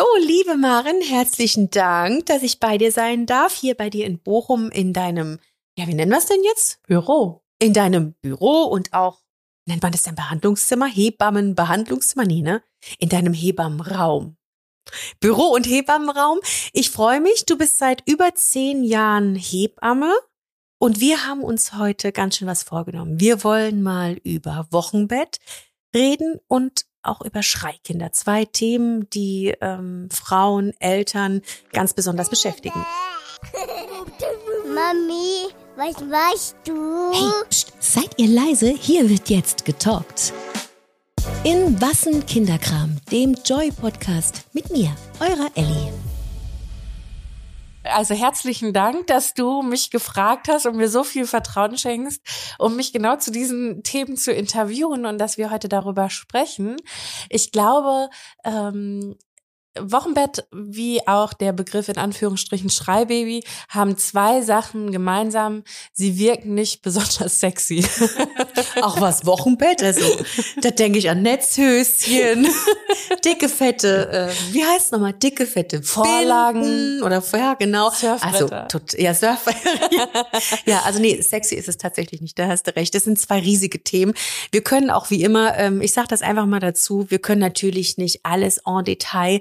So, liebe Maren, herzlichen Dank, dass ich bei dir sein darf, hier bei dir in Bochum in deinem, ja, wie nennen wir es denn jetzt? Büro. In deinem Büro und auch, nennt man das denn Behandlungszimmer? Hebammenbehandlungszimmer? Nee, ne? In deinem Hebammenraum. Büro und Hebammenraum. Ich freue mich, du bist seit über zehn Jahren Hebamme und wir haben uns heute ganz schön was vorgenommen. Wir wollen mal über Wochenbett reden und auch über Schreikinder. Zwei Themen, die ähm, Frauen, Eltern ganz besonders beschäftigen. Mami, was machst du? Hey, pst, seid ihr leise? Hier wird jetzt getalkt. In Wassen Kinderkram, dem Joy-Podcast mit mir, eurer Ellie. Also herzlichen Dank, dass du mich gefragt hast und mir so viel Vertrauen schenkst, um mich genau zu diesen Themen zu interviewen und dass wir heute darüber sprechen. Ich glaube, ähm, Wochenbett wie auch der Begriff in Anführungsstrichen Schreibaby haben zwei Sachen gemeinsam. Sie wirken nicht besonders sexy. Auch was Wochenbett, also da denke ich an Netzhöschen, dicke fette, äh, wie heißt nochmal, dicke fette Vorlagen. Binden oder ja genau, also tot, ja Surfer, ja also nee, sexy ist es tatsächlich nicht. Da hast du recht. Das sind zwei riesige Themen. Wir können auch wie immer, ähm, ich sage das einfach mal dazu, wir können natürlich nicht alles en Detail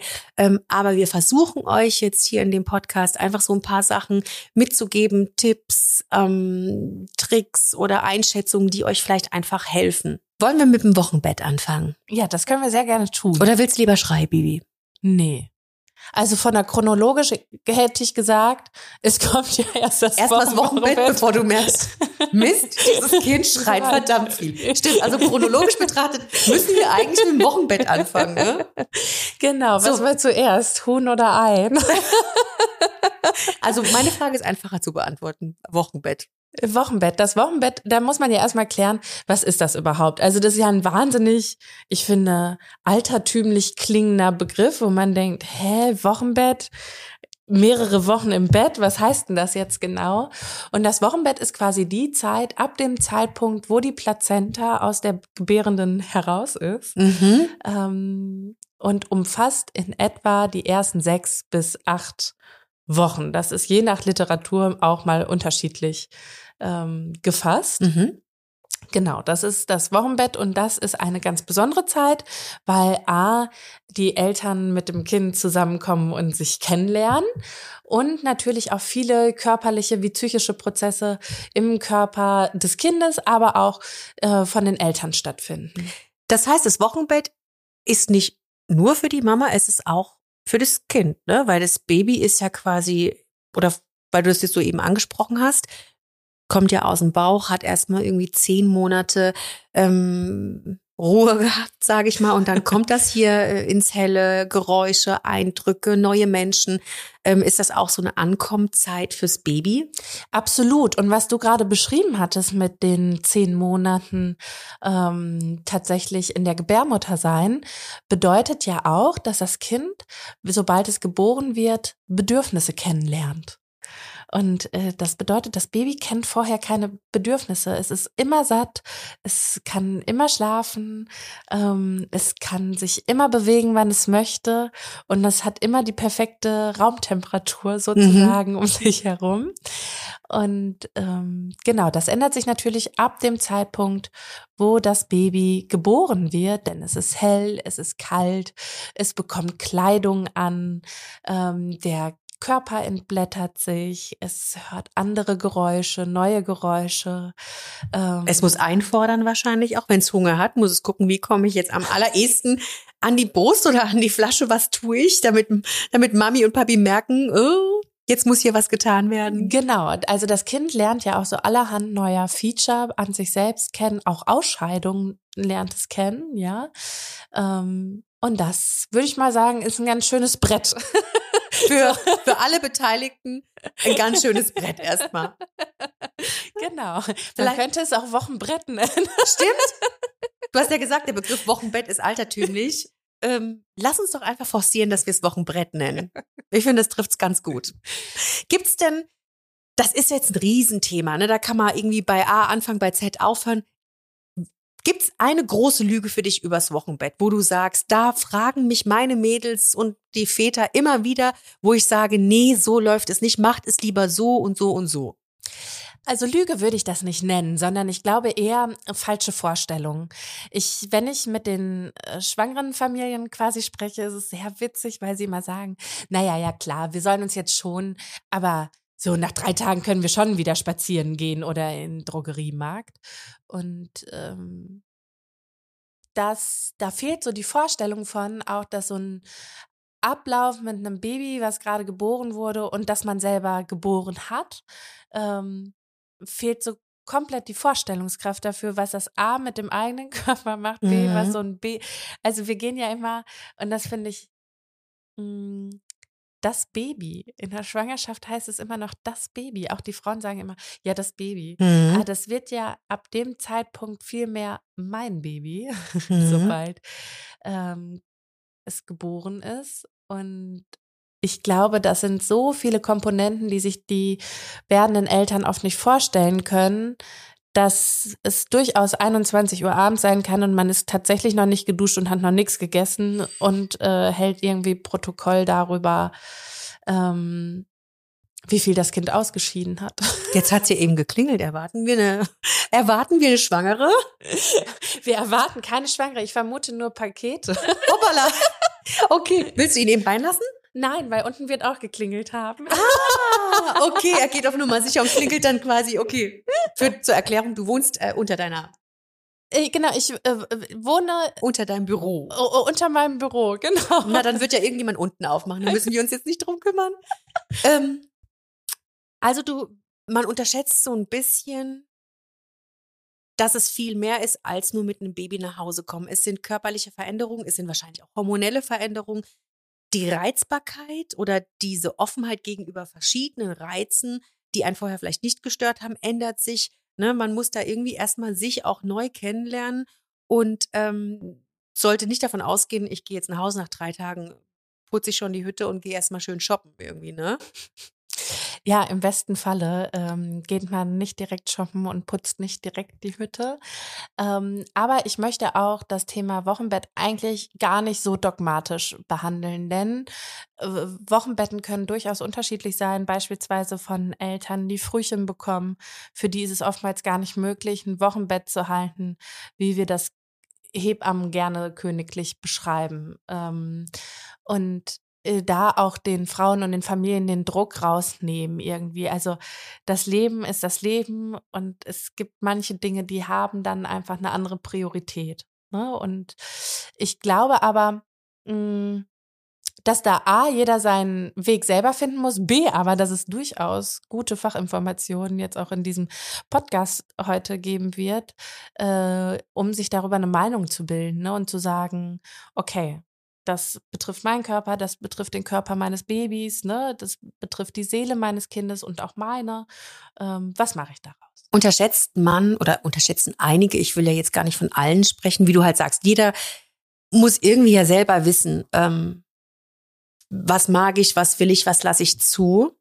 aber wir versuchen euch jetzt hier in dem Podcast einfach so ein paar Sachen mitzugeben, Tipps, ähm, Tricks oder Einschätzungen, die euch vielleicht einfach helfen. Wollen wir mit dem Wochenbett anfangen? Ja, das können wir sehr gerne tun. Oder willst du lieber Schreibibi? Nee. Also von der chronologisch hätte ich gesagt, es kommt ja erst das Erst das Wochenbett, bevor du merkst, Mist, dieses Kind schreit verdammt viel. Stimmt, also chronologisch betrachtet müssen wir eigentlich mit dem Wochenbett anfangen, ne? Genau, was So. war zuerst, Huhn oder Ei? Also meine Frage ist einfacher zu beantworten. Wochenbett. Wochenbett. Das Wochenbett, da muss man ja erstmal klären, was ist das überhaupt? Also das ist ja ein wahnsinnig, ich finde, altertümlich klingender Begriff, wo man denkt, hä, Wochenbett? Mehrere Wochen im Bett, was heißt denn das jetzt genau? Und das Wochenbett ist quasi die Zeit ab dem Zeitpunkt, wo die Plazenta aus der Gebärenden heraus ist Mhm. ähm, und umfasst in etwa die ersten sechs bis acht Wochen. Das ist je nach Literatur auch mal unterschiedlich ähm, gefasst. Mhm. Genau, das ist das Wochenbett und das ist eine ganz besondere Zeit, weil A, die Eltern mit dem Kind zusammenkommen und sich kennenlernen und natürlich auch viele körperliche wie psychische Prozesse im Körper des Kindes, aber auch äh, von den Eltern stattfinden. Das heißt, das Wochenbett ist nicht nur für die Mama, es ist auch für das Kind, ne? Weil das Baby ist ja quasi, oder weil du es jetzt so eben angesprochen hast, kommt ja aus dem Bauch, hat erstmal irgendwie zehn Monate ähm, Ruhe gehabt, sage ich mal, und dann kommt das hier äh, ins Helle, Geräusche, Eindrücke, neue Menschen. Ähm, ist das auch so eine Ankommzeit fürs Baby? Absolut. Und was du gerade beschrieben hattest mit den zehn Monaten ähm, tatsächlich in der Gebärmutter sein, bedeutet ja auch, dass das Kind, sobald es geboren wird, Bedürfnisse kennenlernt. Und äh, das bedeutet, das Baby kennt vorher keine Bedürfnisse. Es ist immer satt, es kann immer schlafen, ähm, es kann sich immer bewegen, wann es möchte. Und es hat immer die perfekte Raumtemperatur sozusagen um sich herum. Und ähm, genau, das ändert sich natürlich ab dem Zeitpunkt, wo das Baby geboren wird, denn es ist hell, es ist kalt, es bekommt Kleidung an, ähm, der Körper entblättert sich, es hört andere Geräusche, neue Geräusche. Ähm, Es muss einfordern wahrscheinlich, auch wenn es Hunger hat, muss es gucken, wie komme ich jetzt am allerersten an die Brust oder an die Flasche, was tue ich, damit, damit Mami und Papi merken, oh, jetzt muss hier was getan werden. Genau, also das Kind lernt ja auch so allerhand neuer Feature an sich selbst kennen, auch Ausscheidungen lernt es kennen, ja. Ähm, und das würde ich mal sagen, ist ein ganz schönes Brett. Für, für alle Beteiligten ein ganz schönes Brett erstmal. genau. Man Vielleicht- könnte es auch Wochenbrett nennen. Stimmt? Du hast ja gesagt, der Begriff Wochenbett ist altertümlich. Ähm, lass uns doch einfach forcieren, dass wir es Wochenbrett nennen. Ich finde, das trifft's ganz gut. Gibt's denn, das ist jetzt ein Riesenthema, ne? Da kann man irgendwie bei A anfangen, bei Z aufhören. Gibt's eine große Lüge für dich übers Wochenbett, wo du sagst, da fragen mich meine Mädels und die Väter immer wieder, wo ich sage, nee, so läuft es nicht, macht es lieber so und so und so. Also Lüge würde ich das nicht nennen, sondern ich glaube eher falsche Vorstellungen. Ich, wenn ich mit den äh, schwangeren Familien quasi spreche, ist es sehr witzig, weil sie immer sagen, naja, ja klar, wir sollen uns jetzt schon, aber so nach drei Tagen können wir schon wieder spazieren gehen oder in den Drogeriemarkt. Und ähm, das, da fehlt so die Vorstellung von auch, dass so ein Ablauf mit einem Baby, was gerade geboren wurde und das man selber geboren hat, ähm, fehlt so komplett die Vorstellungskraft dafür, was das A mit dem eigenen Körper macht, B, mhm. was so ein B. Also wir gehen ja immer, und das finde ich, mh, mm, das Baby. In der Schwangerschaft heißt es immer noch das Baby. Auch die Frauen sagen immer, ja, das Baby. Mhm. Aber das wird ja ab dem Zeitpunkt viel mehr mein Baby, mhm. sobald ähm, es geboren ist. Und ich glaube, das sind so viele Komponenten, die sich die werdenden Eltern oft nicht vorstellen können, dass es durchaus 21 Uhr abends sein kann und man ist tatsächlich noch nicht geduscht und hat noch nichts gegessen und äh, hält irgendwie Protokoll darüber, ähm, wie viel das Kind ausgeschieden hat. Jetzt hat sie eben geklingelt. Erwarten wir eine, erwarten wir eine Schwangere? Wir erwarten keine Schwangere. Ich vermute nur Pakete. Hoppala. Okay. Willst du ihn eben reinlassen? Nein, weil unten wird auch geklingelt haben. Ah, okay, er geht auf Nummer sicher und klingelt dann quasi, okay. Für, zur Erklärung, du wohnst äh, unter deiner äh, Genau, ich äh, wohne unter deinem Büro. Oh, unter meinem Büro, genau. Na, dann wird ja irgendjemand unten aufmachen. Da müssen wir uns jetzt nicht drum kümmern. ähm, also du, man unterschätzt so ein bisschen, dass es viel mehr ist, als nur mit einem Baby nach Hause kommen. Es sind körperliche Veränderungen, es sind wahrscheinlich auch hormonelle Veränderungen, die Reizbarkeit oder diese Offenheit gegenüber verschiedenen Reizen, die einen vorher vielleicht nicht gestört haben, ändert sich. Ne? Man muss da irgendwie erstmal sich auch neu kennenlernen und ähm, sollte nicht davon ausgehen, ich gehe jetzt nach Hause nach drei Tagen, putze ich schon die Hütte und gehe erstmal schön shoppen irgendwie, ne? Ja, im besten Falle ähm, geht man nicht direkt shoppen und putzt nicht direkt die Hütte. Ähm, aber ich möchte auch das Thema Wochenbett eigentlich gar nicht so dogmatisch behandeln, denn äh, Wochenbetten können durchaus unterschiedlich sein, beispielsweise von Eltern, die Frühchen bekommen. Für die ist es oftmals gar nicht möglich, ein Wochenbett zu halten, wie wir das Hebammen gerne königlich beschreiben. Ähm, und da auch den Frauen und den Familien den Druck rausnehmen irgendwie. Also das Leben ist das Leben und es gibt manche Dinge, die haben dann einfach eine andere Priorität. Ne? Und ich glaube aber, mh, hm, dass da A, jeder seinen Weg selber finden muss, B, aber dass es durchaus gute Fachinformationen jetzt auch in diesem Podcast heute geben wird, äh, um sich darüber eine Meinung zu bilden ne? und zu sagen, okay, das betrifft meinen Körper, das betrifft den Körper meines Babys, ne? das betrifft die Seele meines Kindes und auch meine. Ähm, was mache ich daraus? Unterschätzt man oder unterschätzen einige, ich will ja jetzt gar nicht von allen sprechen, wie du halt sagst, jeder muss irgendwie ja selber wissen, ähm, was mag ich, was will ich, was lasse ich zu.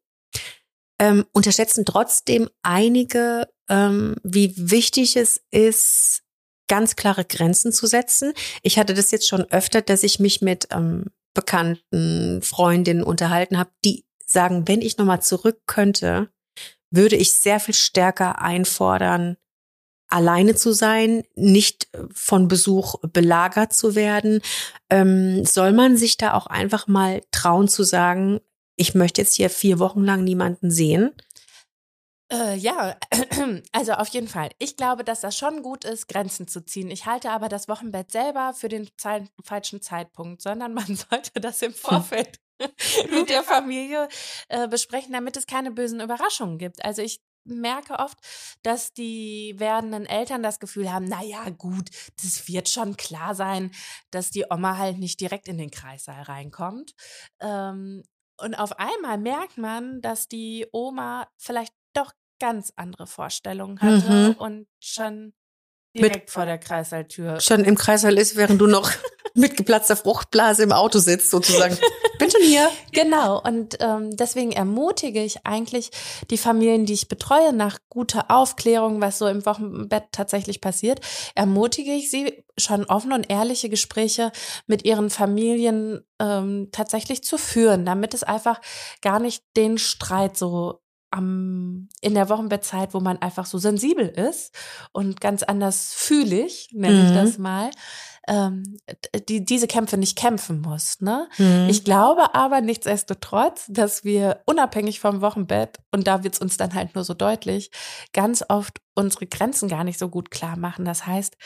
Ähm, unterschätzen trotzdem einige, ähm, wie wichtig es ist, ganz klare Grenzen zu setzen. Ich hatte das jetzt schon öfter, dass ich mich mit ähm, Bekannten, Freundinnen unterhalten habe, die sagen, wenn ich nochmal zurück könnte, würde ich sehr viel stärker einfordern, alleine zu sein, nicht von Besuch belagert zu werden. Ähm, soll man sich da auch einfach mal trauen zu sagen, ich möchte jetzt hier vier Wochen lang niemanden sehen? Äh, ja, also auf jeden Fall. Ich glaube, dass das schon gut ist, Grenzen zu ziehen. Ich halte aber das Wochenbett selber für den Zeit falschen Zeitpunkt, sondern man sollte das im hm. Vorfeld mit der Familie äh, besprechen, damit es keine bösen Überraschungen gibt. Also ich merke oft, dass die werdenden Eltern das Gefühl haben, na ja, gut, das wird schon klar sein, dass die Oma halt nicht direkt in den Kreissaal reinkommt. Ähm, und auf einmal merkt man, dass die Oma vielleicht ganz andere Vorstellungen hatte mhm. und schon direkt Mit vor der Kreissaaltür. Schon im Kreissaal ist, während du noch mit geplatzter Fruchtblase im Auto sitzt, sozusagen. Bin schon hier. Genau, und ähm, deswegen ermutige ich eigentlich die Familien, die ich betreue, nach guter Aufklärung, was so im Wochenbett tatsächlich passiert, ermutige ich sie, schon offene und ehrliche Gespräche mit ihren Familien ähm, tatsächlich zu führen, damit es einfach gar nicht den Streit so am, in der Wochenbettzeit, wo man einfach so sensibel ist und ganz anders fühlig, nenne ich Mhm. das mal, ähm, die diese Kämpfe nicht kämpfen muss. Ne? Mhm. Ich glaube aber nichtsdestotrotz, dass wir unabhängig vom Wochenbett, und da wird's uns dann halt nur so deutlich, ganz oft unsere Grenzen gar nicht so gut klar machen. Das heißt,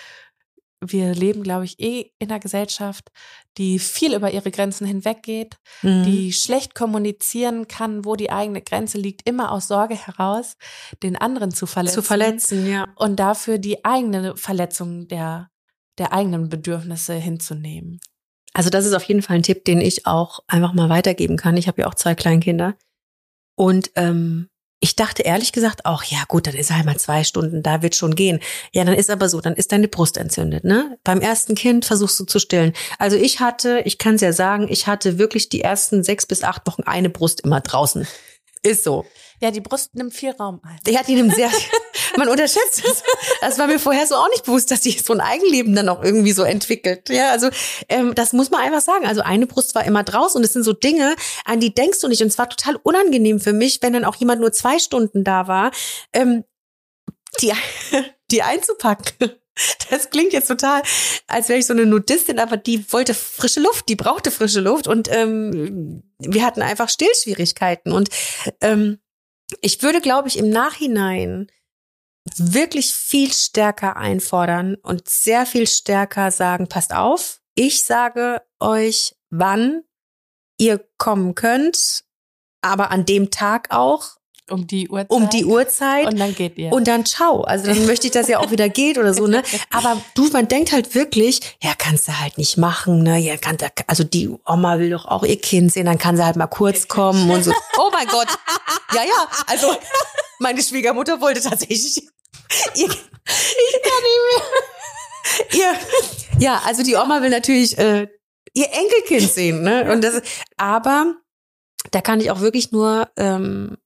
wir leben, glaube ich, eh in einer Gesellschaft, die viel über ihre Grenzen hinweggeht, Mhm. die schlecht kommunizieren kann, wo die eigene Grenze liegt, immer aus Sorge heraus, den anderen zu verletzen. zu verletzen, ja. Und dafür die eigene Verletzung der, der eigenen Bedürfnisse hinzunehmen. Also das ist auf jeden Fall ein Tipp, den ich auch einfach mal weitergeben kann. Ich habe ja auch zwei Kleinkinder. Und ähm, ich dachte ehrlich gesagt auch, ja gut, dann ist halt mal zwei Stunden, da wird schon gehen. Ja, dann ist aber so, dann ist deine Brust entzündet, ne? Beim ersten Kind versuchst du zu stillen. Also ich hatte, ich kann es ja sagen, ich hatte wirklich die ersten sechs bis acht Wochen eine Brust immer draußen. Ist so. Ja, die Brust nimmt viel Raum ein. Hat ihn im sehr, man unterschätzt es. Das war mir vorher so auch nicht bewusst, dass die so ein Eigenleben dann auch irgendwie so entwickelt. Ja, also ähm, das muss man einfach sagen. Also eine Brust war immer draußen und es sind so Dinge, an die denkst du nicht. Und es war total unangenehm für mich, wenn dann auch jemand nur zwei Stunden da war, ähm, die, die einzupacken. Das klingt jetzt total, als wäre ich so eine Nudistin, aber die wollte frische Luft, die brauchte frische Luft und ähm, wir hatten einfach Stillschwierigkeiten und ähm, ich würde, glaube ich, im Nachhinein wirklich viel stärker einfordern und sehr viel stärker sagen, passt auf, ich sage euch, wann ihr kommen könnt, aber an dem Tag auch, Um die Uhrzeit. um die Uhrzeit. Und dann geht ihr. Und dann ciao. Also dann möchte ich, dass er auch wieder geht oder so, ne? Aber du, man denkt halt wirklich, ja, kannst du halt nicht machen, ne? Ja, kann, also die Oma will doch auch ihr Kind sehen, dann kann sie halt mal kurz kommen und so. Oh mein Gott. Ja, ja. Also meine Schwiegermutter wollte tatsächlich ihr, ich kann nicht mehr. Ihr, ja, also die Oma will natürlich äh, ihr Enkelkind sehen, ne? Und das, aber da kann ich auch wirklich nur ähm,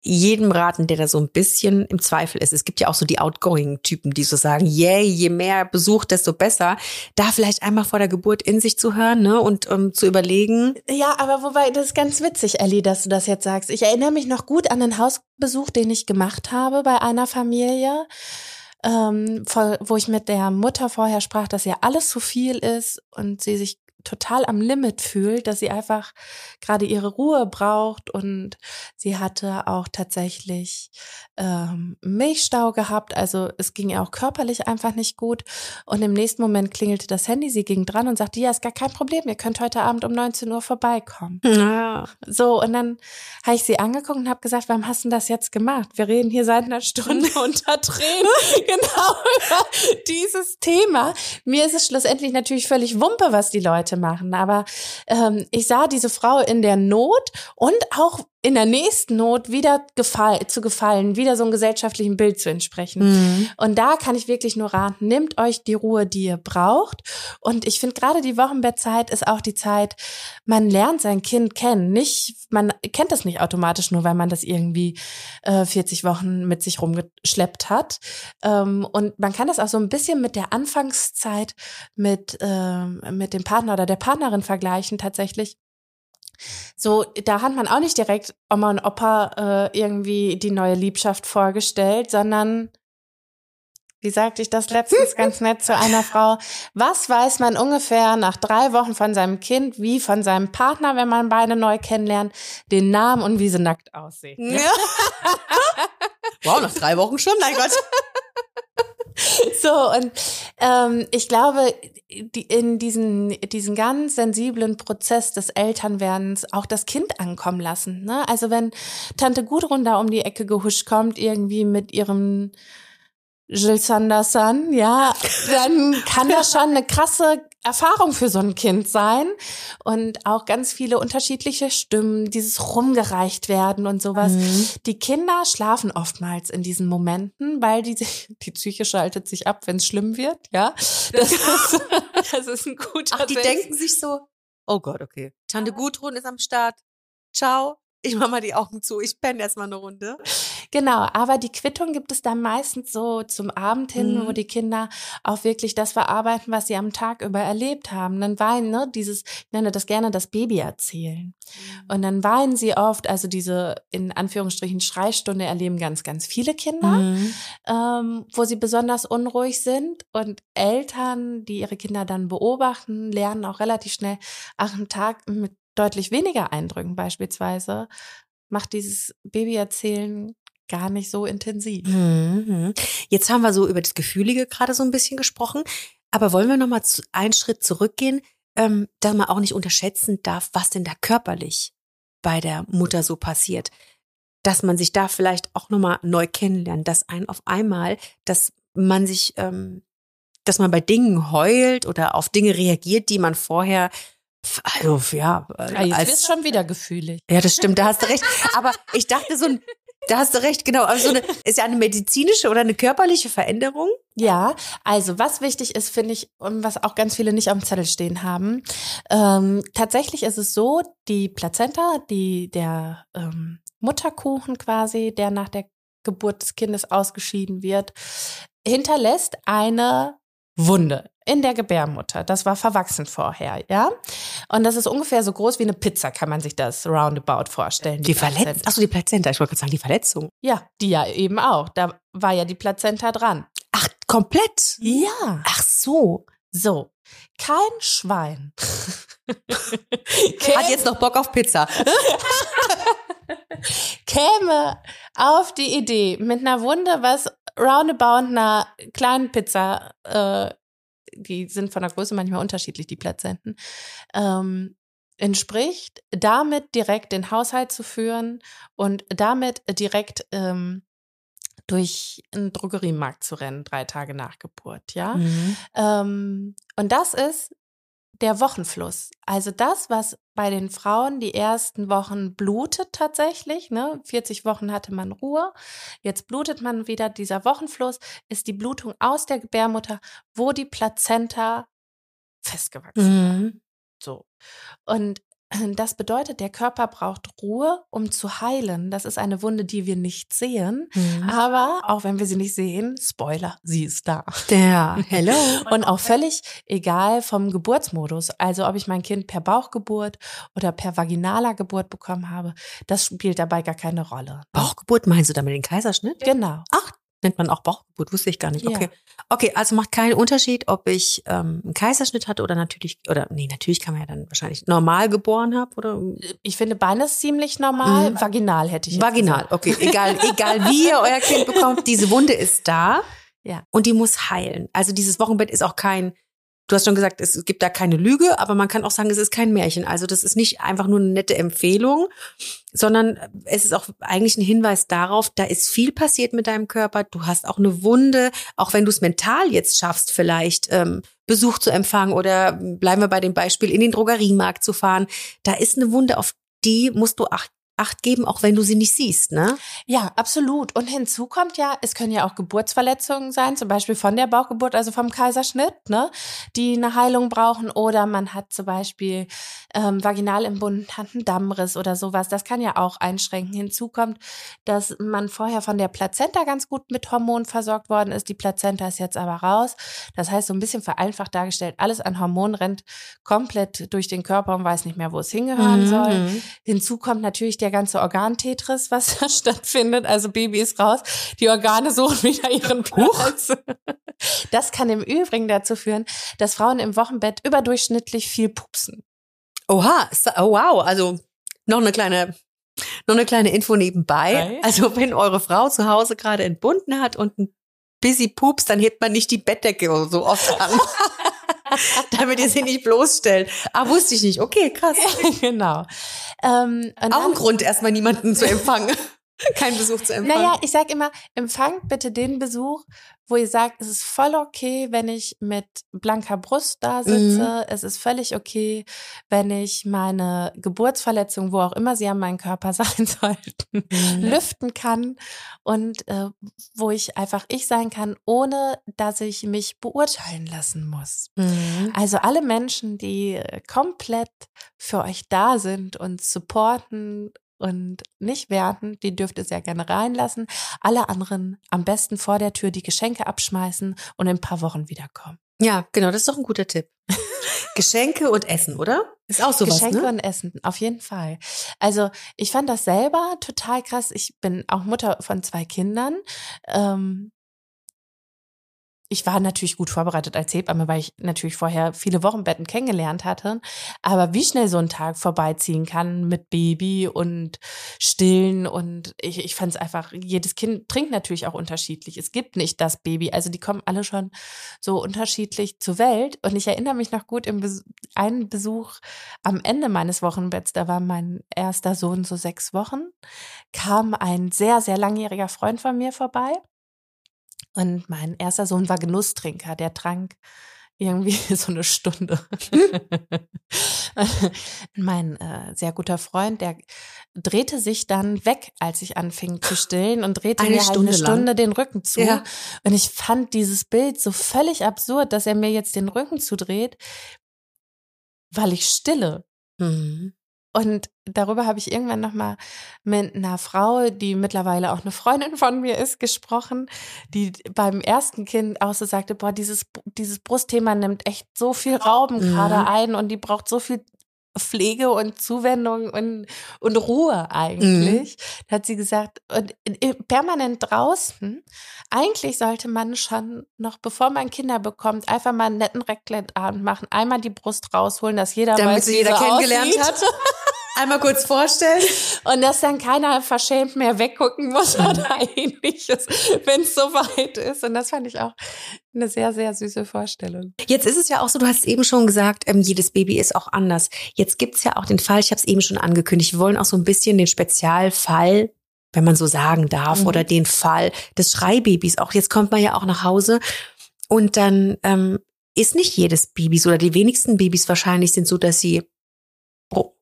jedem raten, der da so ein bisschen im Zweifel ist. Es gibt ja auch so die Outgoing-Typen, die so sagen, yay, je mehr Besuch, desto besser. Da vielleicht einmal vor der Geburt in sich zu hören ne, und um, zu überlegen. Ja, aber wobei, das ist ganz witzig, Ellie, dass du das jetzt sagst. Ich erinnere mich noch gut an einen Hausbesuch, den ich gemacht habe bei einer Familie, ähm, wo ich mit der Mutter vorher sprach, dass ihr alles zu viel ist und sie sich total am Limit fühlt, dass sie einfach gerade ihre Ruhe braucht und sie hatte auch tatsächlich ähm, Milchstau gehabt, also es ging ihr auch körperlich einfach nicht gut und im nächsten Moment klingelte das Handy, sie ging dran und sagte, ja, ist gar kein Problem, ihr könnt heute Abend um 19 Uhr vorbeikommen. Ja. So, und dann habe ich sie angeguckt und habe gesagt, warum hast du das jetzt gemacht? Wir reden hier seit einer Stunde unter Tränen genau über dieses Thema. Mir ist es schlussendlich natürlich völlig Wumpe, was die Leute machen, aber ähm, ich sah diese Frau in der Not und auch in der nächsten Not wieder gefall, zu gefallen, wieder so einem gesellschaftlichen Bild zu entsprechen. Mhm. Und da kann ich wirklich nur raten, nehmt euch die Ruhe, die ihr braucht. Und ich finde gerade die Wochenbettzeit ist auch die Zeit, man lernt sein Kind kennen. Nicht, man kennt das nicht automatisch nur, weil man das irgendwie äh, 40 Wochen mit sich rumgeschleppt hat. Ähm, und man kann das auch so ein bisschen mit der Anfangszeit mit, ähm, mit dem Partner oder der Partnerin vergleichen tatsächlich. So, da hat man auch nicht direkt Oma und Opa äh, irgendwie die neue Liebschaft vorgestellt, sondern wie sagte ich das letztens ganz nett zu einer Frau? Was weiß man ungefähr nach drei Wochen von seinem Kind, wie von seinem Partner, wenn man beide neu kennenlernt, den Namen und wie sie nackt aussehen? Ja. wow, nach drei Wochen schon, mein Gott. So, und ähm, ich glaube, die, in diesen, diesen ganz sensiblen Prozess des Elternwerdens auch das Kind ankommen lassen. Ne? Also wenn Tante Gudrun da um die Ecke gehuscht kommt, irgendwie mit ihrem Jill Sanderson, ja, dann kann das schon eine krasse Erfahrung für so ein Kind sein und auch ganz viele unterschiedliche Stimmen, dieses rumgereicht werden und sowas. Mhm. Die Kinder schlafen oftmals in diesen Momenten, weil die die Psyche schaltet sich ab, wenn es schlimm wird, ja. Das ist, das ist ein guter Ach, die Sinn. denken sich so, oh Gott, okay. Tante Gudrun ist am Start. Ciao. Ich mach mal die Augen zu. Ich penne erstmal eine Runde. Genau, aber die Quittung gibt es dann meistens so zum Abend hin, Mhm. wo die Kinder auch wirklich das verarbeiten, was sie am Tag über erlebt haben. Dann weinen, ne, dieses, ich nenne das gerne das Baby erzählen. Und dann weinen sie oft, also diese in Anführungsstrichen Schreistunde erleben ganz, ganz viele Kinder, Mhm. ähm, wo sie besonders unruhig sind. Und Eltern, die ihre Kinder dann beobachten, lernen auch relativ schnell, ach, am Tag mit deutlich weniger Eindrücken beispielsweise, macht dieses Babyerzählen gar nicht so intensiv. Mhm. Jetzt haben wir so über das Gefühlige gerade so ein bisschen gesprochen. Aber wollen wir noch mal zu, einen Schritt zurückgehen, ähm, dass man auch nicht unterschätzen darf, was denn da körperlich bei der Mutter so passiert. Dass man sich da vielleicht auch noch mal neu kennenlernt, dass ein auf einmal, dass man sich, ähm, dass man bei Dingen heult oder auf Dinge reagiert, die man vorher, also ja, Ah, jetzt als schon wieder gefühlig. ja, das stimmt, da hast du recht. Aber ich dachte so ein, da hast du recht, genau. Also so eine, ist ja eine medizinische oder eine körperliche Veränderung. Ja, also was wichtig ist, finde ich, und was auch ganz viele nicht auf dem Zettel stehen haben, ähm, tatsächlich ist es so, die Plazenta, die der ähm, Mutterkuchen quasi, der nach der Geburt des Kindes ausgeschieden wird, hinterlässt eine Wunde in der Gebärmutter. Das war verwachsen vorher, ja. Und das ist ungefähr so groß wie eine Pizza, kann man sich das roundabout vorstellen. Die Plazenta. Verletzung. Achso, die Plazenta. Ich wollte gerade sagen, die Verletzung. Ja, die ja eben auch. Da war ja die Plazenta dran. Ach, komplett? Ja. Ach so. So, kein Schwein. Hat jetzt noch Bock auf Pizza. käme auf die Idee, mit einer Wunde, was roundabout einer kleinen Pizza, äh, die sind von der Größe manchmal unterschiedlich, die Plazenten, ähm, entspricht, damit direkt den Haushalt zu führen und damit direkt ähm, durch einen Drogeriemarkt zu rennen, drei Tage nach Geburt, ja. Mhm. Ähm, und das ist der Wochenfluss. Also das, was bei den Frauen die ersten Wochen blutet tatsächlich, ne? 40 Wochen hatte man Ruhe, jetzt blutet man wieder. Dieser Wochenfluss ist die Blutung aus der Gebärmutter, wo die Plazenta festgewachsen Mhm. so. Und das bedeutet, der Körper braucht Ruhe, um zu heilen. Das ist eine Wunde, die wir nicht sehen. Mhm. Aber auch wenn wir sie nicht sehen, Spoiler, sie ist da. Der, hello. Und auch völlig egal vom Geburtsmodus. Also ob ich mein Kind per Bauchgeburt oder per vaginaler Geburt bekommen habe, das spielt dabei gar keine Rolle. Bauchgeburt, meinst du damit den Kaiserschnitt? Genau. Nennt man auch Bauchgeburt, wusste ich gar nicht. Ja. Okay. Okay, also macht keinen Unterschied, ob ich ähm, einen Kaiserschnitt hatte oder natürlich, oder nee, natürlich kann man ja dann wahrscheinlich normal geboren habe oder Ich finde beides ziemlich normal. Mhm. Vaginal hätte ich Vaginal, gesagt. okay. Egal, egal wie ihr euer Kind bekommt, diese Wunde ist da. Ja. Und die muss heilen. Also dieses Wochenbett ist auch kein, du hast schon gesagt, es gibt da keine Lüge, aber man kann auch sagen, es ist kein Märchen. Also das ist nicht einfach nur eine nette Empfehlung, sondern es ist auch eigentlich ein Hinweis darauf, da ist viel passiert mit deinem Körper. Du hast auch eine Wunde, auch wenn du es mental jetzt schaffst, vielleicht ähm, Besuch zu empfangen oder bleiben wir bei dem Beispiel, in den Drogeriemarkt zu fahren. Da ist eine Wunde, auf die musst du acht, acht geben, auch wenn du sie nicht siehst, ne? Ja, absolut. Und hinzu kommt ja, es können ja auch Geburtsverletzungen sein, zum Beispiel von der Bauchgeburt, also vom Kaiserschnitt, ne, die eine Heilung brauchen. Oder man hat zum Beispiel ähm, vaginal implantanten Dammriss oder sowas. Das kann ja auch einschränken. Hinzu kommt, dass man vorher von der Plazenta ganz gut mit Hormonen versorgt worden ist. Die Plazenta ist jetzt aber raus. Das heißt, so ein bisschen vereinfacht dargestellt, alles an Hormonen rennt komplett durch den Körper und weiß nicht mehr, wo es hingehören soll. Mhm. Hinzu kommt natürlich der ganze Organtetris, was da stattfindet. Also Baby ist raus, die Organe suchen wieder ihren Platz. Das kann im Übrigen dazu führen, dass Frauen im Wochenbett überdurchschnittlich viel pupsen. Oha, oh wow, also noch eine kleine, noch eine kleine Info nebenbei. Bei? Also wenn eure Frau zu Hause gerade entbunden hat und ein busy Pups, dann hebt man nicht die Bettdecke so oft an. Damit ihr sie nicht bloßstellt. Ah, wusste ich nicht. Okay, krass. genau. Ähm, Auch ein Grund, erstmal niemanden zu empfangen. Kein Besuch zu empfangen. Naja, ich sag immer, empfangt bitte den Besuch, wo ihr sagt, es ist voll okay, wenn ich mit blanker Brust da sitze. Es ist völlig okay, wenn ich meine Geburtsverletzung, wo auch immer sie an meinem Körper sein sollten, lüften kann und äh, wo ich einfach ich sein kann, ohne dass ich mich beurteilen lassen muss. Mhm. Also alle Menschen, die äh, komplett für euch da sind und supporten und nicht werten, die dürft ihr sehr gerne reinlassen. Alle anderen am besten vor der Tür die Geschenke abschmeißen und in ein paar Wochen wiederkommen. Ja, genau, das ist doch ein guter Tipp. Geschenke und Essen, oder? Ist auch sowas, Geschenke ne? und Essen, auf jeden Fall. Also ich fand das selber total krass. Ich bin auch Mutter von zwei Kindern. Ähm, ich war natürlich gut vorbereitet als Hebamme, weil ich natürlich vorher viele Wochenbetten kennengelernt hatte. Aber wie schnell so ein Tag vorbeiziehen kann mit Baby und Stillen und ich, ich fand es einfach, jedes Kind trinkt natürlich auch unterschiedlich. Es gibt nicht das Baby. Also die kommen alle schon so unterschiedlich zur Welt. Und ich erinnere mich noch gut im Bes einen Besuch am Ende meines Wochenbetts, da war mein erster Sohn so sechs Wochen, kam ein sehr, sehr langjähriger Freund von mir vorbei. Und mein erster Sohn war Genusstrinker, der trank irgendwie so eine Stunde. mein äh, sehr guter Freund, der drehte sich dann weg, als ich anfing zu stillen und drehte Eine mir halt Stunde eine lang? Stunde den Rücken zu. Ja. Und ich fand dieses Bild so völlig absurd, dass er mir jetzt den Rücken zudreht, weil ich stille. Mhm. Und darüber habe ich irgendwann nochmal mit einer Frau, die mittlerweile auch eine Freundin von mir ist, gesprochen, die beim ersten Kind auch so sagte, boah, dieses, dieses Brustthema nimmt echt so viel Raum Mhm. gerade ein und die braucht so viel Pflege und Zuwendung und, und Ruhe eigentlich. Da hat sie gesagt, und äh, permanent draußen, eigentlich sollte man schon noch, bevor man Kinder bekommt, einfach mal einen netten Raclette-Abend machen, einmal die Brust rausholen, dass jeder Damit weiß, sie wie jeder kennengelernt aussieht. hat. Einmal kurz vorstellen. Und dass dann keiner verschämt mehr weggucken muss oder ähnliches, wenn es soweit ist. Und das fand ich auch eine sehr, sehr süße Vorstellung. Jetzt ist es ja auch so, du hast eben schon gesagt, ähm, jedes Baby ist auch anders. Jetzt gibt's ja auch den Fall, ich habe es eben schon angekündigt, wir wollen auch so ein bisschen den Spezialfall, wenn man so sagen darf, Mhm. oder den Fall des Schreibabys. Auch jetzt kommt man ja auch nach Hause und dann ähm, ist nicht jedes Baby so, oder die wenigsten Babys wahrscheinlich sind so, dass sie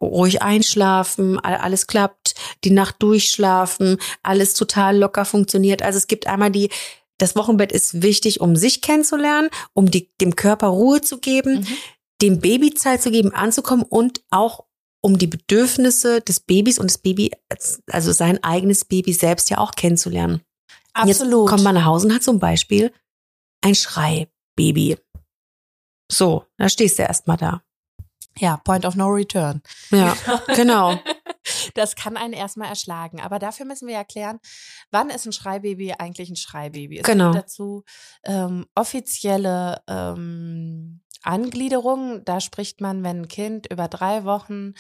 ruhig einschlafen, all- alles klappt, die Nacht durchschlafen, alles total locker funktioniert. Also es gibt einmal die, das Wochenbett ist wichtig, um sich kennenzulernen, um die, dem Körper Ruhe zu geben, Mhm. dem Baby Zeit zu geben, anzukommen und auch um die Bedürfnisse des Babys und das Baby, also sein eigenes Baby selbst ja auch kennenzulernen. Absolut. Jetzt kommt man nach Hause und hat zum Beispiel ein Schreibaby. So, da stehst du erstmal da. Ja, Point of No Return. Ja, genau. Das kann einen erstmal erschlagen. Aber dafür müssen wir ja klären, wann ist ein Schreibaby eigentlich ein Schreibaby? Es Genau. gibt dazu ähm, offizielle ähm, Angliederungen. Da spricht man, wenn ein Kind über drei Wochen,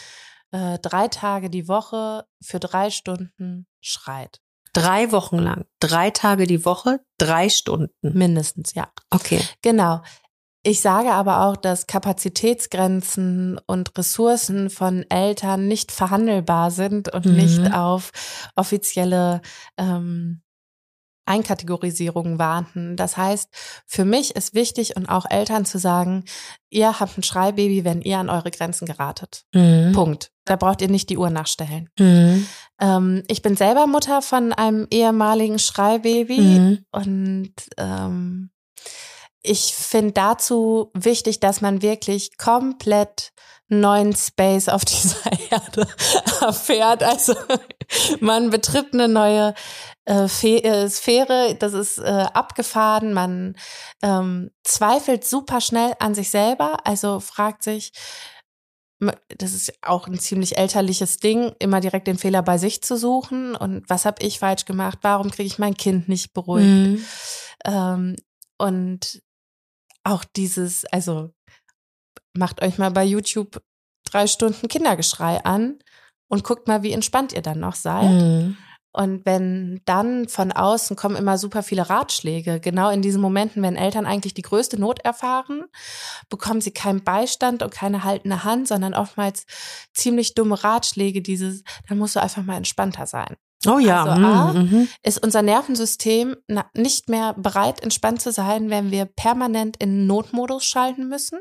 äh, drei Tage die Woche für drei Stunden schreit. Drei Wochen lang, drei Tage die Woche, drei Stunden. Mindestens, ja. Okay. Genau. Ich sage aber auch, dass Kapazitätsgrenzen und Ressourcen von Eltern nicht verhandelbar sind und Mhm. nicht auf offizielle ähm, Einkategorisierungen warten. Das heißt, für mich ist wichtig und auch Eltern zu sagen, ihr habt ein Schreibaby, wenn ihr an eure Grenzen geratet. Mhm. Punkt. Da braucht ihr nicht die Uhr nachstellen. Mhm. Ähm, ich bin selber Mutter von einem ehemaligen Schreibaby. Mhm. Und ähm, ich finde dazu wichtig, dass man wirklich komplett neuen Space auf dieser Erde erfährt. Also man betritt eine neue äh, äh, Sphäre, das ist äh, abgefahren, man ähm, zweifelt super schnell an sich selber, also fragt sich, das ist auch ein ziemlich elterliches Ding, immer direkt den Fehler bei sich zu suchen und was habe ich falsch gemacht, warum kriege ich mein Kind nicht beruhigt. Mhm. Ähm, und auch dieses, also macht euch mal bei YouTube drei Stunden Kindergeschrei an und guckt mal, wie entspannt ihr dann noch seid. Mhm. Und wenn dann von außen kommen immer super viele Ratschläge, genau in diesen Momenten, wenn Eltern eigentlich die größte Not erfahren, bekommen sie keinen Beistand und keine haltende Hand, sondern oftmals ziemlich dumme Ratschläge, dieses, dann musst du einfach mal entspannter sein. Oh ja. Also A, mhm, mhm. ist unser Nervensystem nicht mehr bereit, entspannt zu sein, wenn wir permanent in Notmodus schalten müssen.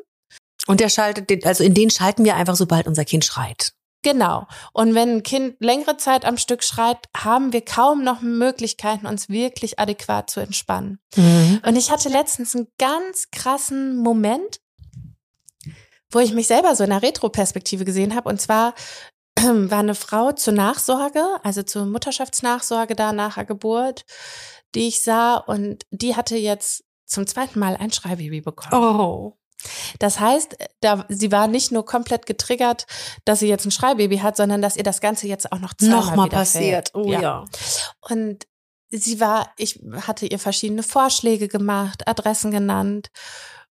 Und der schaltet, den, also in den schalten wir einfach, sobald unser Kind schreit. Genau. Und wenn ein Kind längere Zeit am Stück schreit, haben wir kaum noch Möglichkeiten, uns wirklich adäquat zu entspannen. Und ich hatte letztens einen ganz krassen Moment, wo ich mich selber so in der Retroperspektive gesehen habe. Und zwar war eine Frau zur Nachsorge, also zur Mutterschaftsnachsorge da nach der Geburt, die ich sah. Und die hatte jetzt zum zweiten Mal ein Schreibaby bekommen. Oh. Das heißt, da, sie war nicht nur komplett getriggert, dass sie jetzt ein Schreibaby hat, sondern dass ihr das Ganze jetzt auch noch zweimal Nochmal passiert. Oh ja. Und sie war, ich hatte ihr verschiedene Vorschläge gemacht, Adressen genannt.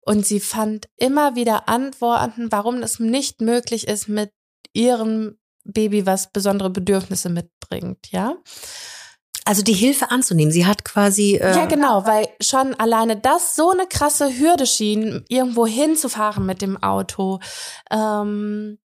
Und sie fand immer wieder Antworten, warum es nicht möglich ist, mit ihrem Baby, was besondere Bedürfnisse mitbringt, ja. Also die Hilfe anzunehmen. Sie hat quasi. Äh, Ja, genau, weil schon alleine das so eine krasse Hürde schien, irgendwo hinzufahren mit dem Auto. Ähm,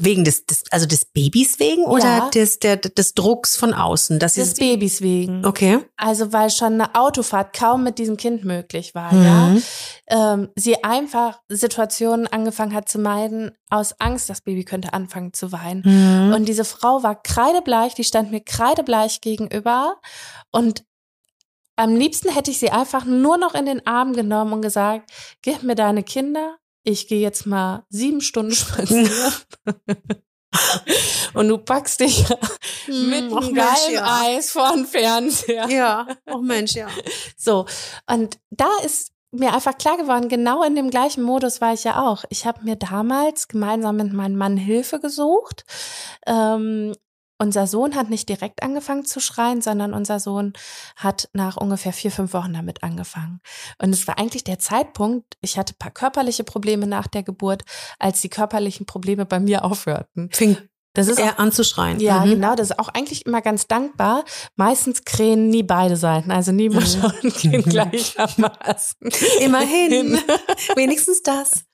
Wegen des, des, also des Babys wegen oder Ja. des, der, des Drucks von außen? Das des. Babys wegen. Okay. Also weil schon eine Autofahrt kaum mit diesem Kind möglich war, Mhm. ja. Ähm, sie einfach Situationen angefangen hat zu meiden, aus Angst, das Baby könnte anfangen zu weinen. Mhm. Und diese Frau war kreidebleich, die stand mir kreidebleich gegenüber. Und am liebsten hätte ich sie einfach nur noch in den Arm genommen und gesagt, gib mir deine Kinder, ich gehe jetzt mal sieben Stunden spazieren. und du packst dich mit Hm, ach einem geilen ja. Eis vor den Fernseher. Ja, oh Mensch, ja. So, und da ist mir einfach klar geworden, genau in dem gleichen Modus war ich ja auch. Ich habe mir damals gemeinsam mit meinem Mann Hilfe gesucht. Ähm, unser Sohn hat nicht direkt angefangen zu schreien, sondern unser Sohn hat nach ungefähr vier, fünf Wochen damit angefangen. Und es war eigentlich der Zeitpunkt, ich hatte ein paar körperliche Probleme nach der Geburt, als die körperlichen Probleme bei mir aufhörten. Fing Das ist auch er an zu schreien. ja, Mhm. genau. Das ist auch eigentlich immer ganz dankbar. Meistens krähen nie beide Seiten. Also nie Mutter und Kind gleichermaßen. Immerhin. Wenigstens das.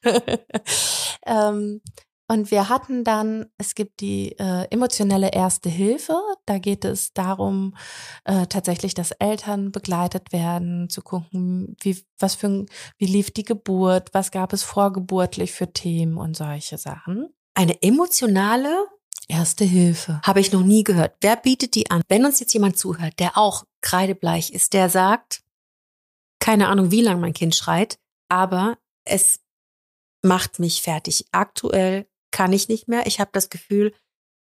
ähm, und wir hatten dann, es gibt die äh, emotionelle Erste Hilfe. Da geht es darum, äh, tatsächlich, dass Eltern begleitet werden, zu gucken, wie, was für, wie lief die Geburt, was gab es vorgeburtlich für Themen und solche Sachen. Eine emotionale Erste Hilfe. habe ich noch nie gehört. Wer bietet die an? Wenn uns jetzt jemand zuhört, der auch kreidebleich ist, der sagt, keine Ahnung, wie lange mein Kind schreit, aber es macht mich fertig. Aktuell kann ich nicht mehr. Ich habe das Gefühl,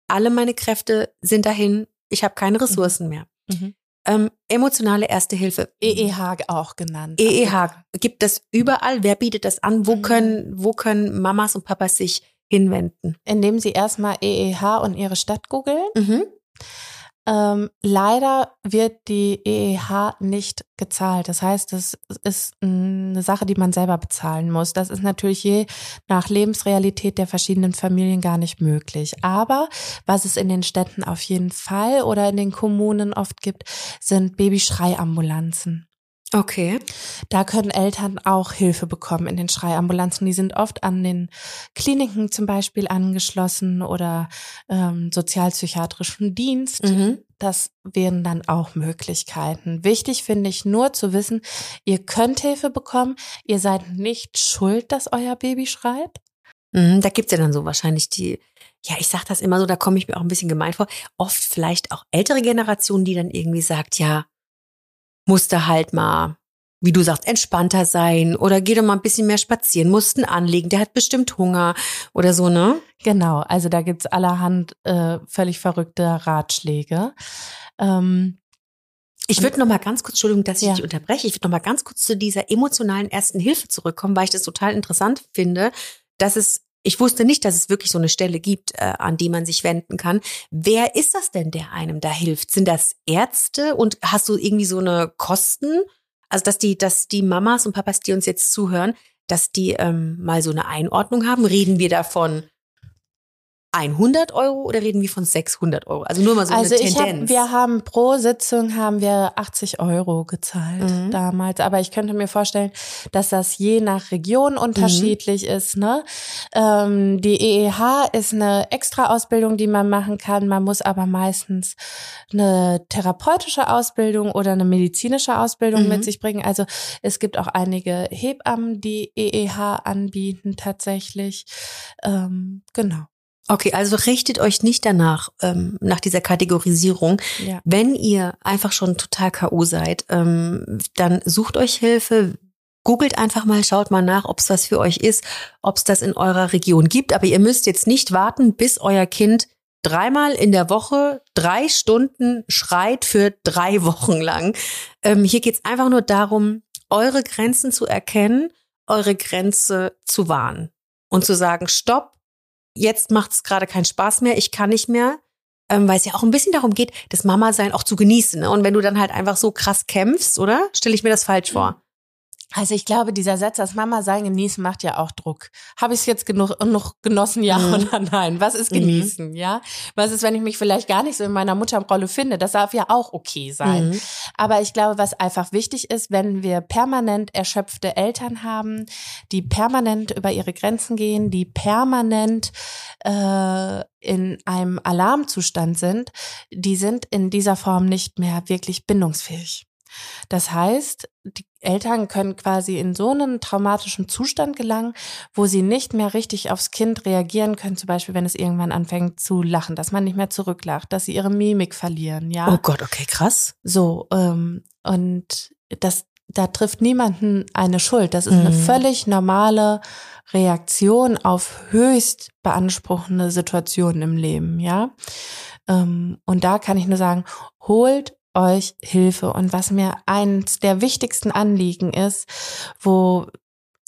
alle meine Kräfte sind dahin. Ich habe keine Ressourcen mehr. Mhm. Ähm, emotionale Erste Hilfe. EEH auch genannt. EEH gibt das überall. Wer bietet das an? Wo Mhm. können, wo können Mamas und Papas sich hinwenden? indem sie erstmal EEH und ihre Stadt googeln. Mhm. Ähm, leider wird die EEH nicht gezahlt. Das heißt, es ist eine Sache, die man selber bezahlen muss. Das ist natürlich je nach Lebensrealität der verschiedenen Familien gar nicht möglich. Aber was es in den Städten auf jeden Fall oder in den Kommunen oft gibt, sind Babyschreiambulanzen. Okay. Da können Eltern auch Hilfe bekommen in den Schreiambulanzen. Die sind oft an den Kliniken zum Beispiel angeschlossen oder ähm, sozialpsychiatrischen Dienst. Mhm. Das wären dann auch Möglichkeiten. Wichtig finde ich nur zu wissen, ihr könnt Hilfe bekommen. Ihr seid nicht schuld, dass euer Baby schreit. Mhm, da gibt's ja dann so wahrscheinlich die, ja, ich sag das immer so, da komme ich mir auch ein bisschen gemein vor. Oft vielleicht auch ältere Generationen, die dann irgendwie sagt, ja, musste halt mal, wie du sagst, entspannter sein oder geh doch mal ein bisschen mehr spazieren, mussten anlegen, der hat bestimmt Hunger oder so, ne? Genau, also da gibt's allerhand äh, völlig verrückte Ratschläge. Ähm, Ich würde noch mal ganz kurz, Entschuldigung, dass ich Ja. dich unterbreche, ich würde noch mal ganz kurz zu dieser emotionalen ersten Hilfe zurückkommen, weil ich das total interessant finde, dass es ich wusste nicht, dass es wirklich so eine Stelle gibt, äh, an die man sich wenden kann. Wer ist das denn, der einem da hilft? Sind das Ärzte und hast du irgendwie so eine Kosten? Also dass die, dass die Mamas und Papas, die uns jetzt zuhören, dass die ähm, mal so eine Einordnung haben? Reden wir davon 100 Euro oder reden wir von 600 Euro? Also nur mal so also eine ich Tendenz. hab, wir haben pro Sitzung haben wir 80 Euro gezahlt Mhm. damals, aber ich könnte mir vorstellen, dass das je nach Region unterschiedlich Mhm. ist. Ne? Ähm, die EEH ist eine Extra-Ausbildung, die man machen kann. Man muss aber meistens eine therapeutische Ausbildung oder eine medizinische Ausbildung Mhm. mit sich bringen. Also es gibt auch einige Hebammen, die EEH anbieten tatsächlich. Ähm, genau. Okay, also richtet euch nicht danach, ähm, nach dieser Kategorisierung. Ja. Wenn ihr einfach schon total K.O. seid, ähm, dann sucht euch Hilfe. Googelt einfach mal, schaut mal nach, ob es was für euch ist, ob es das in eurer Region gibt. Aber ihr müsst jetzt nicht warten, bis euer Kind dreimal in der Woche drei Stunden schreit für drei Wochen lang. Ähm, hier geht's einfach nur darum, eure Grenzen zu erkennen, eure Grenze zu wahren und zu sagen, stopp, jetzt macht's gerade keinen Spaß mehr, ich kann nicht mehr, ähm, weil es ja auch ein bisschen darum geht, das Mama-Sein auch zu genießen. Ne? Und wenn du dann halt einfach so krass kämpfst, oder? Stelle ich mir das falsch vor? Also ich glaube, dieser Satz, das Mama sein genießen, macht ja auch Druck. Habe ich es jetzt genug noch genossen, ja Mhm. oder nein? Was ist Mhm. genießen, ja? Was ist, wenn ich mich vielleicht gar nicht so in meiner Mutterrolle finde? Das darf ja auch okay sein. Mhm. Aber ich glaube, was einfach wichtig ist, wenn wir permanent erschöpfte Eltern haben, die permanent über ihre Grenzen gehen, die permanent äh, in einem Alarmzustand sind, die sind in dieser Form nicht mehr wirklich bindungsfähig. Das heißt, die Eltern können quasi in so einen traumatischen Zustand gelangen, wo sie nicht mehr richtig aufs Kind reagieren können, zum Beispiel wenn es irgendwann anfängt zu lachen, dass man nicht mehr zurücklacht, dass sie ihre Mimik verlieren, ja. Oh Gott, okay, krass. So, ähm, und das, da trifft niemanden eine Schuld. Das ist eine Mhm. völlig normale Reaktion auf höchst beanspruchende Situationen im Leben, ja. Ähm, und da kann ich nur sagen, holt euch Hilfe. Und was mir eins der wichtigsten Anliegen ist, wo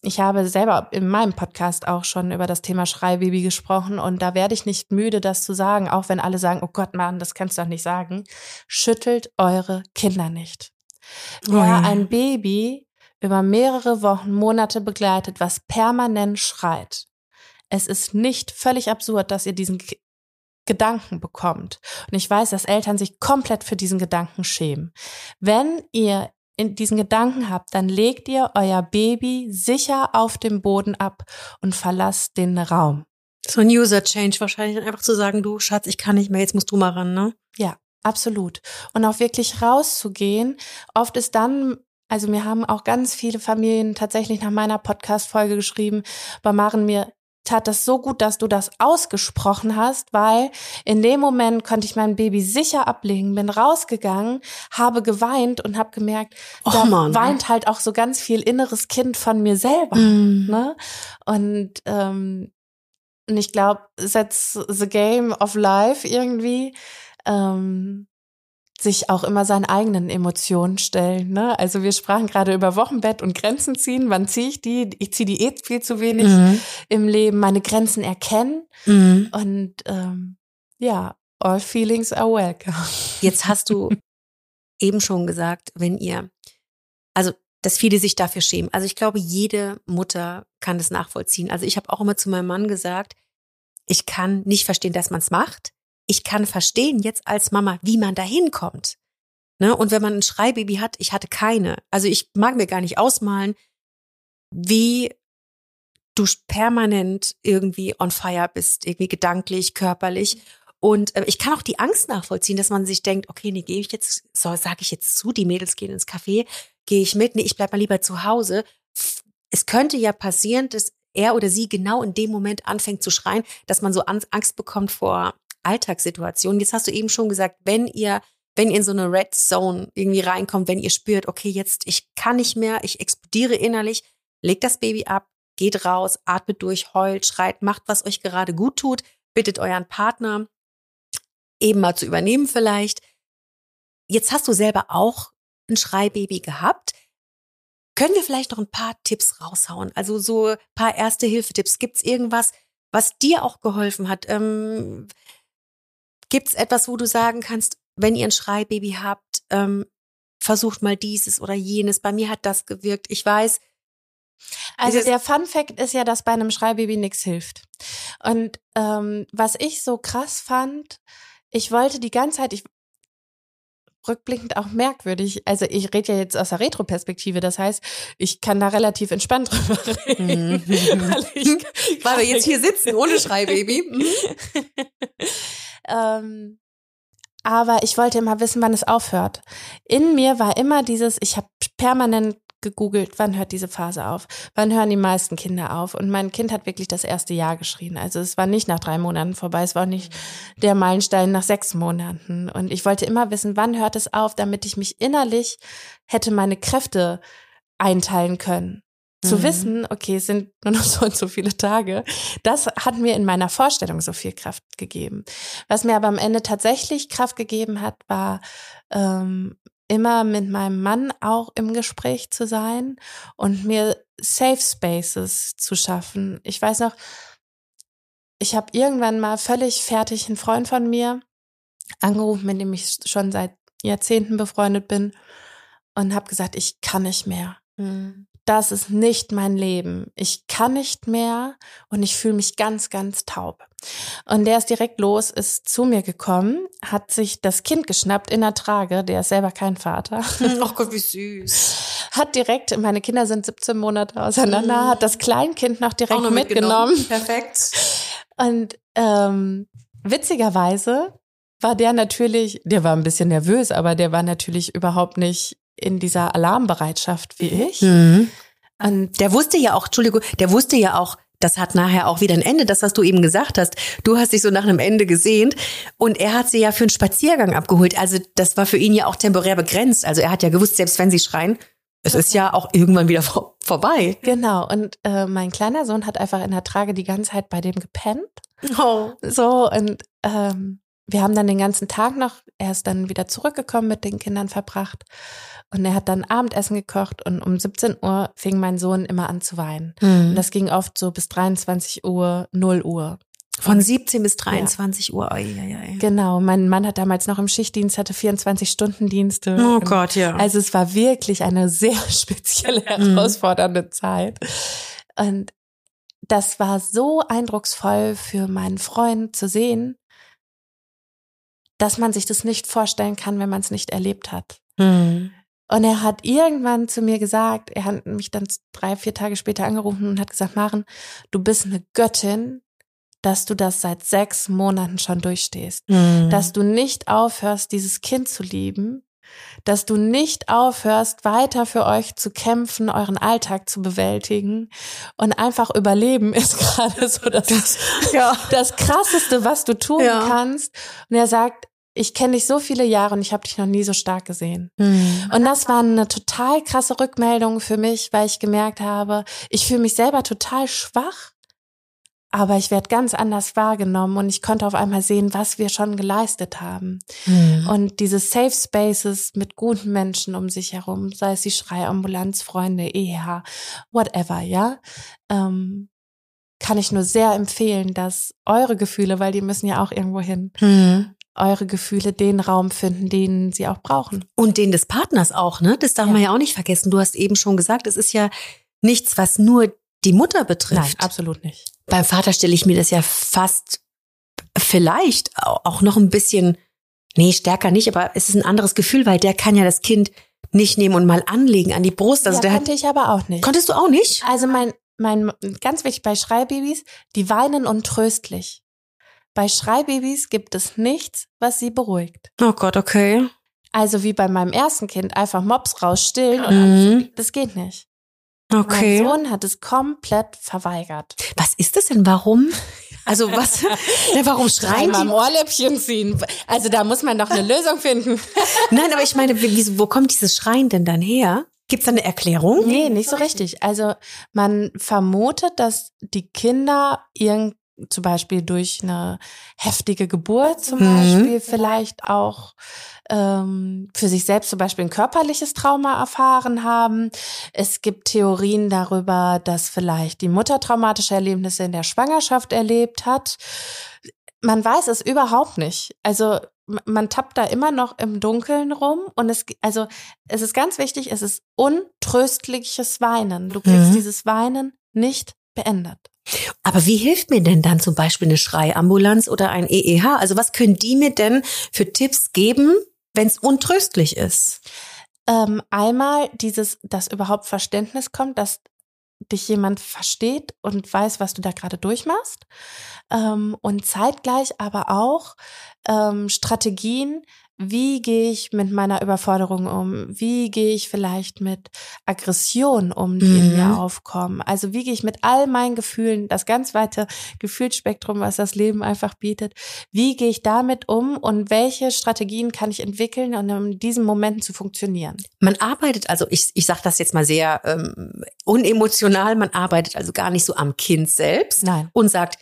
ich habe selber in meinem Podcast auch schon über das Thema Schreibaby gesprochen und da werde ich nicht müde, das zu sagen, auch wenn alle sagen, oh Gott, Mann, das kannst du doch nicht sagen. Schüttelt eure Kinder nicht. Oh Wer ja. ein Baby über mehrere Wochen, Monate begleitet, was permanent schreit, es ist nicht völlig absurd, dass ihr diesen Gedanken bekommt. Und ich weiß, dass Eltern sich komplett für diesen Gedanken schämen. Wenn ihr in diesen Gedanken habt, dann legt ihr euer Baby sicher auf dem Boden ab und verlasst den Raum. So ein User-Change wahrscheinlich, dann einfach zu sagen, du Schatz, ich kann nicht mehr, jetzt musst du mal ran, ne? Ja, absolut. Und auch wirklich rauszugehen. Oft ist dann, also mir haben auch ganz viele Familien tatsächlich nach meiner Podcast-Folge geschrieben, bei Maren, mir tat das so gut, dass du das ausgesprochen hast, weil in dem Moment konnte ich mein Baby sicher ablegen, bin rausgegangen, habe geweint und habe gemerkt, Och, da Mann. weint halt auch so ganz viel inneres Kind von mir selber. Mhm. Ne? Und, ähm, und ich glaube, that's the game of life irgendwie. Ähm, sich auch immer seinen eigenen Emotionen stellen. Ne? Also wir sprachen gerade über Wochenbett und Grenzen ziehen. Wann ziehe ich die? Ich ziehe die eh viel zu wenig Mhm. im Leben. Meine Grenzen erkennen Mhm. und ähm, ja, all feelings are welcome. Jetzt hast du eben schon gesagt, wenn ihr, also dass viele sich dafür schämen. Also ich glaube, jede Mutter kann das nachvollziehen. Also ich habe auch immer zu meinem Mann gesagt, ich kann nicht verstehen, dass man es macht. Ich kann verstehen jetzt als Mama, wie man da hinkommt. Ne? Und wenn man ein Schreibaby hat, ich hatte keine. Also ich mag mir gar nicht ausmalen, wie du permanent irgendwie on fire bist, irgendwie gedanklich, körperlich. Und äh, ich kann auch die Angst nachvollziehen, dass man sich denkt, okay, nee, gehe ich jetzt, so sage ich jetzt zu, die Mädels gehen ins Café, gehe ich mit, nee, ich bleib mal lieber zu Hause. Es könnte ja passieren, dass er oder sie genau in dem Moment anfängt zu schreien, dass man so An- Angst bekommt vor Alltagssituationen. Jetzt hast du eben schon gesagt, wenn ihr wenn ihr in so eine Red Zone irgendwie reinkommt, wenn ihr spürt, okay, jetzt ich kann nicht mehr, ich explodiere innerlich, legt das Baby ab, geht raus, atmet durch, heult, schreit, macht, was euch gerade gut tut, bittet euren Partner eben mal zu übernehmen vielleicht. Jetzt hast du selber auch ein Schreibaby gehabt. Können wir vielleicht noch ein paar Tipps raushauen? Also so ein paar Erste-Hilfe-Tipps. Gibt es irgendwas, was dir auch geholfen hat? Ähm, Gibt es etwas, wo du sagen kannst, wenn ihr ein Schreibaby habt, ähm, versucht mal dieses oder jenes. Bei mir hat das gewirkt. Ich weiß, Also der Fun Fact ist ja, dass bei einem Schreibaby nichts hilft. Und ähm, was ich so krass fand, ich wollte die ganze Zeit, ich rückblickend auch merkwürdig. Also ich rede ja jetzt aus der Retroperspektive, das heißt, ich kann da relativ entspannt drüber reden. Mhm. weil, ich, Weil wir jetzt hier sitzen ohne Schreibaby. Mhm. ähm, aber ich wollte immer wissen, wann es aufhört. In mir war immer dieses, ich habe permanent gegoogelt, wann hört diese Phase auf? Wann hören die meisten Kinder auf? Und mein Kind hat wirklich das erste Jahr geschrien. Also es war nicht nach drei Monaten vorbei, es war auch nicht der Meilenstein nach sechs Monaten. Und ich wollte immer wissen, wann hört es auf, damit ich mich innerlich hätte meine Kräfte einteilen können. Zu Mhm. wissen, okay, es sind nur noch so und so viele Tage, das hat mir in meiner Vorstellung so viel Kraft gegeben. Was mir aber am Ende tatsächlich Kraft gegeben hat, war ähm, immer mit meinem Mann auch im Gespräch zu sein und mir Safe Spaces zu schaffen. Ich weiß noch, ich habe irgendwann mal völlig fertig einen Freund von mir angerufen, mit dem ich schon seit Jahrzehnten befreundet bin und habe gesagt, ich kann nicht mehr das ist nicht mein Leben. Ich kann nicht mehr und ich fühle mich ganz, ganz taub. Und der ist direkt los, ist zu mir gekommen, hat sich das Kind geschnappt in der Trage, der ist selber kein Vater, Ach Gott, wie süß. hat direkt, meine Kinder sind 17 Monate auseinander, hat das Kleinkind noch direkt noch mitgenommen. Perfekt. Und ähm, witzigerweise war der natürlich, der war ein bisschen nervös, aber der war natürlich überhaupt nicht in dieser Alarmbereitschaft wie ich. Mhm. Und Der wusste ja auch, Entschuldigung, der wusste ja auch, das hat nachher auch wieder ein Ende, das, was du eben gesagt hast. Du hast dich so nach einem Ende gesehnt und er hat sie ja für einen Spaziergang abgeholt. Also das war für ihn ja auch temporär begrenzt. Also er hat ja gewusst, selbst wenn sie schreien, es ist ja auch irgendwann wieder vor, vorbei. Genau, und äh, mein kleiner Sohn hat einfach in der Trage die ganze Zeit bei dem gepennt. Oh. So, und ähm, wir haben dann den ganzen Tag noch, er ist dann wieder zurückgekommen, mit den Kindern verbracht. Und er hat dann Abendessen gekocht und um 17 Uhr fing mein Sohn immer an zu weinen. Und das ging oft so bis 23 Uhr, 0 Uhr. Von 17 bis 23 Uhr. Ei, ei, ei. Genau, mein Mann hat damals noch im Schichtdienst, hatte 24-Stunden-Dienste. Oh Gott, ja. Also es war wirklich eine sehr spezielle, herausfordernde Zeit. Und das war so eindrucksvoll für meinen Freund zu sehen, dass man sich das nicht vorstellen kann, wenn man es nicht erlebt hat. Mhm. Und er hat irgendwann zu mir gesagt, er hat mich dann drei, vier Tage später angerufen und hat gesagt, Maren, du bist eine Göttin, dass du das seit sechs Monaten schon durchstehst Mhm. dass du nicht aufhörst, dieses Kind zu lieben, dass du nicht aufhörst, weiter für euch zu kämpfen, euren Alltag zu bewältigen und einfach überleben ist gerade so das, ja. das krasseste, was du tun Ja. kannst. Und er sagt, ich kenne dich so viele Jahre und ich habe dich noch nie so stark gesehen. Mhm. Und das war eine total krasse Rückmeldung für mich, weil ich gemerkt habe, ich fühle mich selber total schwach, aber ich werde ganz anders wahrgenommen und ich konnte auf einmal sehen, was wir schon geleistet haben. Mhm. Und diese Safe Spaces mit guten Menschen um sich herum, sei es die Schreiambulanz, Freunde, EH, whatever, ja, ähm, kann ich nur sehr empfehlen, dass eure Gefühle, weil die müssen ja auch irgendwo hin, Mhm. Eure Gefühle den Raum finden, den sie auch brauchen. Und den des Partners auch, ne? Das darf Ja. man ja auch nicht vergessen. Du hast eben schon gesagt, es ist ja nichts, was nur die Mutter betrifft. absolut nicht. Beim Vater stelle ich mir das ja fast vielleicht au- auch noch ein bisschen, nee, stärker nicht, aber es ist ein anderes Gefühl, weil der kann ja das Kind nicht nehmen und mal anlegen an die Brust. Also ja, der hat, konnte ich aber auch nicht. konntest du auch nicht? Also mein, mein, ganz wichtig bei Schreibabys, die weinen untröstlich. Bei Schreibabys gibt es nichts, was sie beruhigt. Oh Gott, okay. Also wie bei meinem ersten Kind, einfach Mops raus, stillen und Mhm. alles. Das geht nicht. Okay. Mein Sohn hat es komplett verweigert. Was ist das denn? Warum? Also was? ja, warum schreien Einmal am die? Ohrläppchen ziehen. Also da muss man doch eine Lösung finden. Nein, aber ich meine, wo kommt dieses Schreien denn dann her? Gibt's da eine Erklärung? Nee, nicht so richtig. Also man vermutet, dass die Kinder irgend zum Beispiel durch eine heftige Geburt zum Mhm. Beispiel vielleicht auch ähm, für sich selbst zum Beispiel ein körperliches Trauma erfahren haben. Es gibt Theorien darüber, dass vielleicht die Mutter traumatische Erlebnisse in der Schwangerschaft erlebt hat. Man weiß es überhaupt nicht. Also man tappt da immer noch im Dunkeln rum und es, also es ist ganz wichtig, es ist untröstliches Weinen. Du kriegst Mhm. dieses Weinen nicht beendet. Aber wie hilft mir denn dann zum Beispiel eine Schreiambulanz oder ein EEH? Also was können die mir denn für Tipps geben, wenn es untröstlich ist? Ähm, einmal dieses, dass überhaupt Verständnis kommt, dass dich jemand versteht und weiß, was du da gerade durchmachst. Ähm, und zeitgleich aber auch ähm, Strategien, wie gehe ich mit meiner Überforderung um? Wie gehe ich vielleicht mit Aggression um, die in Mhm. mir aufkommen? Also wie gehe ich mit all meinen Gefühlen, das ganz weite Gefühlsspektrum, was das Leben einfach bietet, wie gehe ich damit um und welche Strategien kann ich entwickeln, um in diesen Momenten zu funktionieren? Man arbeitet, also ich, ich sage das jetzt mal sehr ähm, unemotional, man arbeitet also gar nicht so am Kind selbst Nein. und sagt,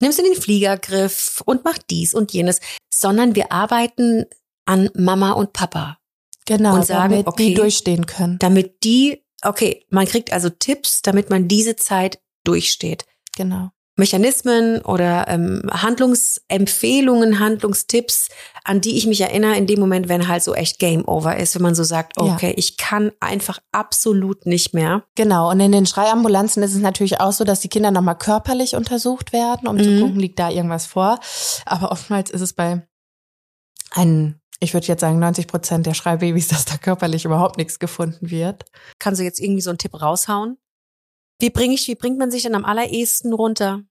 nimmst du den Fliegergriff und mach dies und jenes, sondern wir arbeiten an Mama und Papa, Genau, Und sagen, damit okay. die durchstehen können. damit die, okay, man kriegt also Tipps, damit man diese Zeit durchsteht. Genau. Mechanismen oder ähm, Handlungsempfehlungen, Handlungstipps, an die ich mich erinnere in dem Moment, wenn halt so echt Game Over ist, wenn man so sagt, Ja. okay, ich kann einfach absolut nicht mehr. Genau. Und in den Schreiambulanzen ist es natürlich auch so, dass die Kinder nochmal körperlich untersucht werden, um zu Mhm. gucken, liegt da irgendwas vor. Aber oftmals ist es bei einen, ich würde jetzt sagen, 90 Prozent der Schreibabys, dass da körperlich überhaupt nichts gefunden wird. Kannst du jetzt irgendwie so einen Tipp raushauen? Wie bringe ich, wie bringt man sich denn am allerersten runter?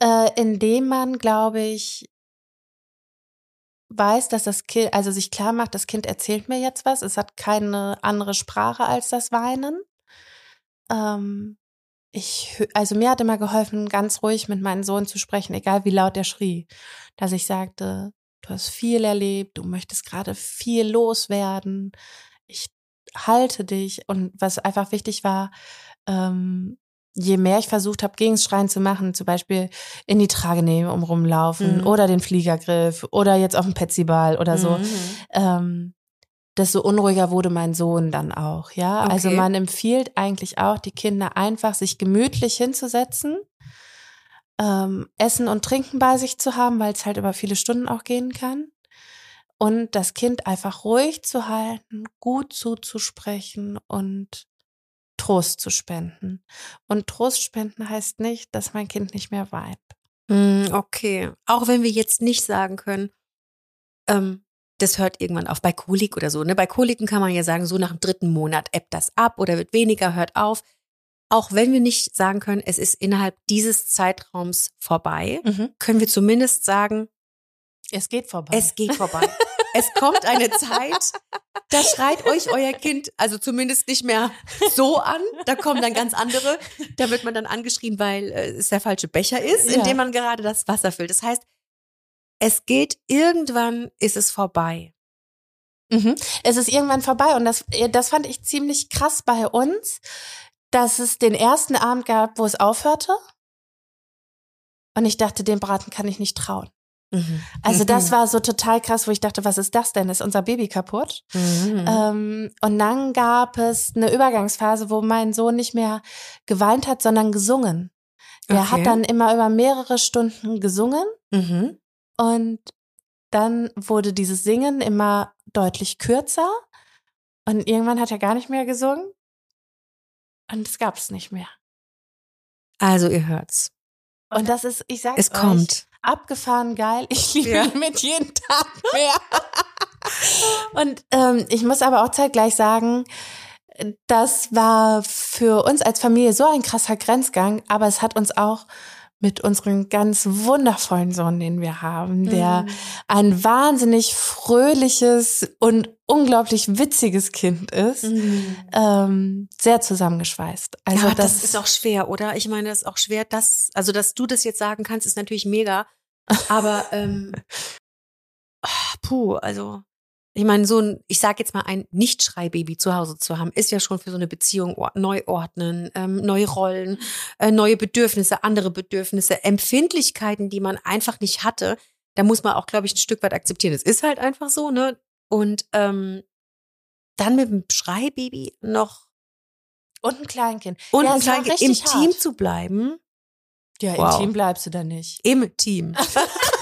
Äh, indem man, glaube ich, weiß, dass das Kind, also sich klar macht, das Kind erzählt mir jetzt was, es hat keine andere Sprache als das Weinen. Ähm, ich, also mir hat immer geholfen, ganz ruhig mit meinem Sohn zu sprechen, egal wie laut er schrie, dass ich sagte, du hast viel erlebt, du möchtest gerade viel loswerden, ich halte dich und was einfach wichtig war, ähm, je mehr ich versucht habe, gegen das Schreien zu machen, zum Beispiel in die Trage nehmen, um rumlaufen Mhm. oder den Fliegergriff oder jetzt auf dem Petsyball oder so, Mhm. ähm, desto unruhiger wurde mein Sohn dann auch, ja. Also Okay. man empfiehlt eigentlich auch, die Kinder einfach sich gemütlich hinzusetzen, ähm, Essen und Trinken bei sich zu haben, weil es halt über viele Stunden auch gehen kann. Und das Kind einfach ruhig zu halten, gut zuzusprechen und Trost zu spenden. Und Trost spenden heißt nicht, dass mein Kind nicht mehr weint. Mm, Okay. Auch wenn wir jetzt nicht sagen können, ähm, das hört irgendwann auf bei Kolik oder so. Ne? Bei Koliken kann man ja sagen, so nach dem dritten Monat ebbt das ab oder wird weniger, hört auf. Auch wenn wir nicht sagen können, es ist innerhalb dieses Zeitraums vorbei, können wir zumindest sagen, Es geht vorbei. es geht vorbei. es kommt eine Zeit, da schreit euch euer Kind, also zumindest nicht mehr so an. Da kommen dann ganz andere. Da wird man dann angeschrien, weil äh, es der falsche Becher ist, in Ja. dem man gerade das Wasser füllt. Das heißt, es geht irgendwann, ist es vorbei. Mhm. Es ist irgendwann vorbei und das, das fand ich ziemlich krass bei uns, dass es den ersten Abend gab, wo es aufhörte. Und ich dachte, dem Braten kann ich nicht trauen. Also das Mhm. war so total krass, wo ich dachte, was ist das denn? Ist unser Baby kaputt? Mhm. Ähm, und dann gab es eine Übergangsphase, wo mein Sohn nicht mehr geweint hat, sondern gesungen. Der Okay. hat dann immer über mehrere Stunden gesungen Mhm. und dann wurde dieses Singen immer deutlich kürzer und irgendwann hat er gar nicht mehr gesungen und es gab es nicht mehr. Also ihr hört's. Und das ist, ich sag Es euch, kommt. abgefahren geil. Ich liebe Ja. ihn mit jedem Tag mehr. Und ähm, ich muss aber auch zeitgleich sagen, das war für uns als Familie so ein krasser Grenzgang, aber es hat uns auch mit unserem ganz wundervollen Sohn, den wir haben, der Mhm. ein wahnsinnig fröhliches und unglaublich witziges Kind ist, ähm, sehr zusammengeschweißt. Also ja, das, das, ist auch schwer, oder? Ich meine, das ist auch schwer, dass, also dass du das jetzt sagen kannst, ist natürlich mega. Aber ähm, ah, puh, also ich meine, so ein, ich sag jetzt mal, ein Nicht-Schreibaby zu Hause zu haben, ist ja schon für so eine Beziehung neu ordnen, ähm, neue Rollen, äh, neue Bedürfnisse, andere Bedürfnisse, Empfindlichkeiten, die man einfach nicht hatte. Da muss man auch, glaube ich, ein Stück weit akzeptieren. Es ist halt einfach so, ne? Und ähm, dann mit dem Schreibaby noch und ein Kleinkind. und Ja, ein Kleinkind im richtig Team hart. zu bleiben. Ja, Wow. intim bleibst du da nicht. Im Team.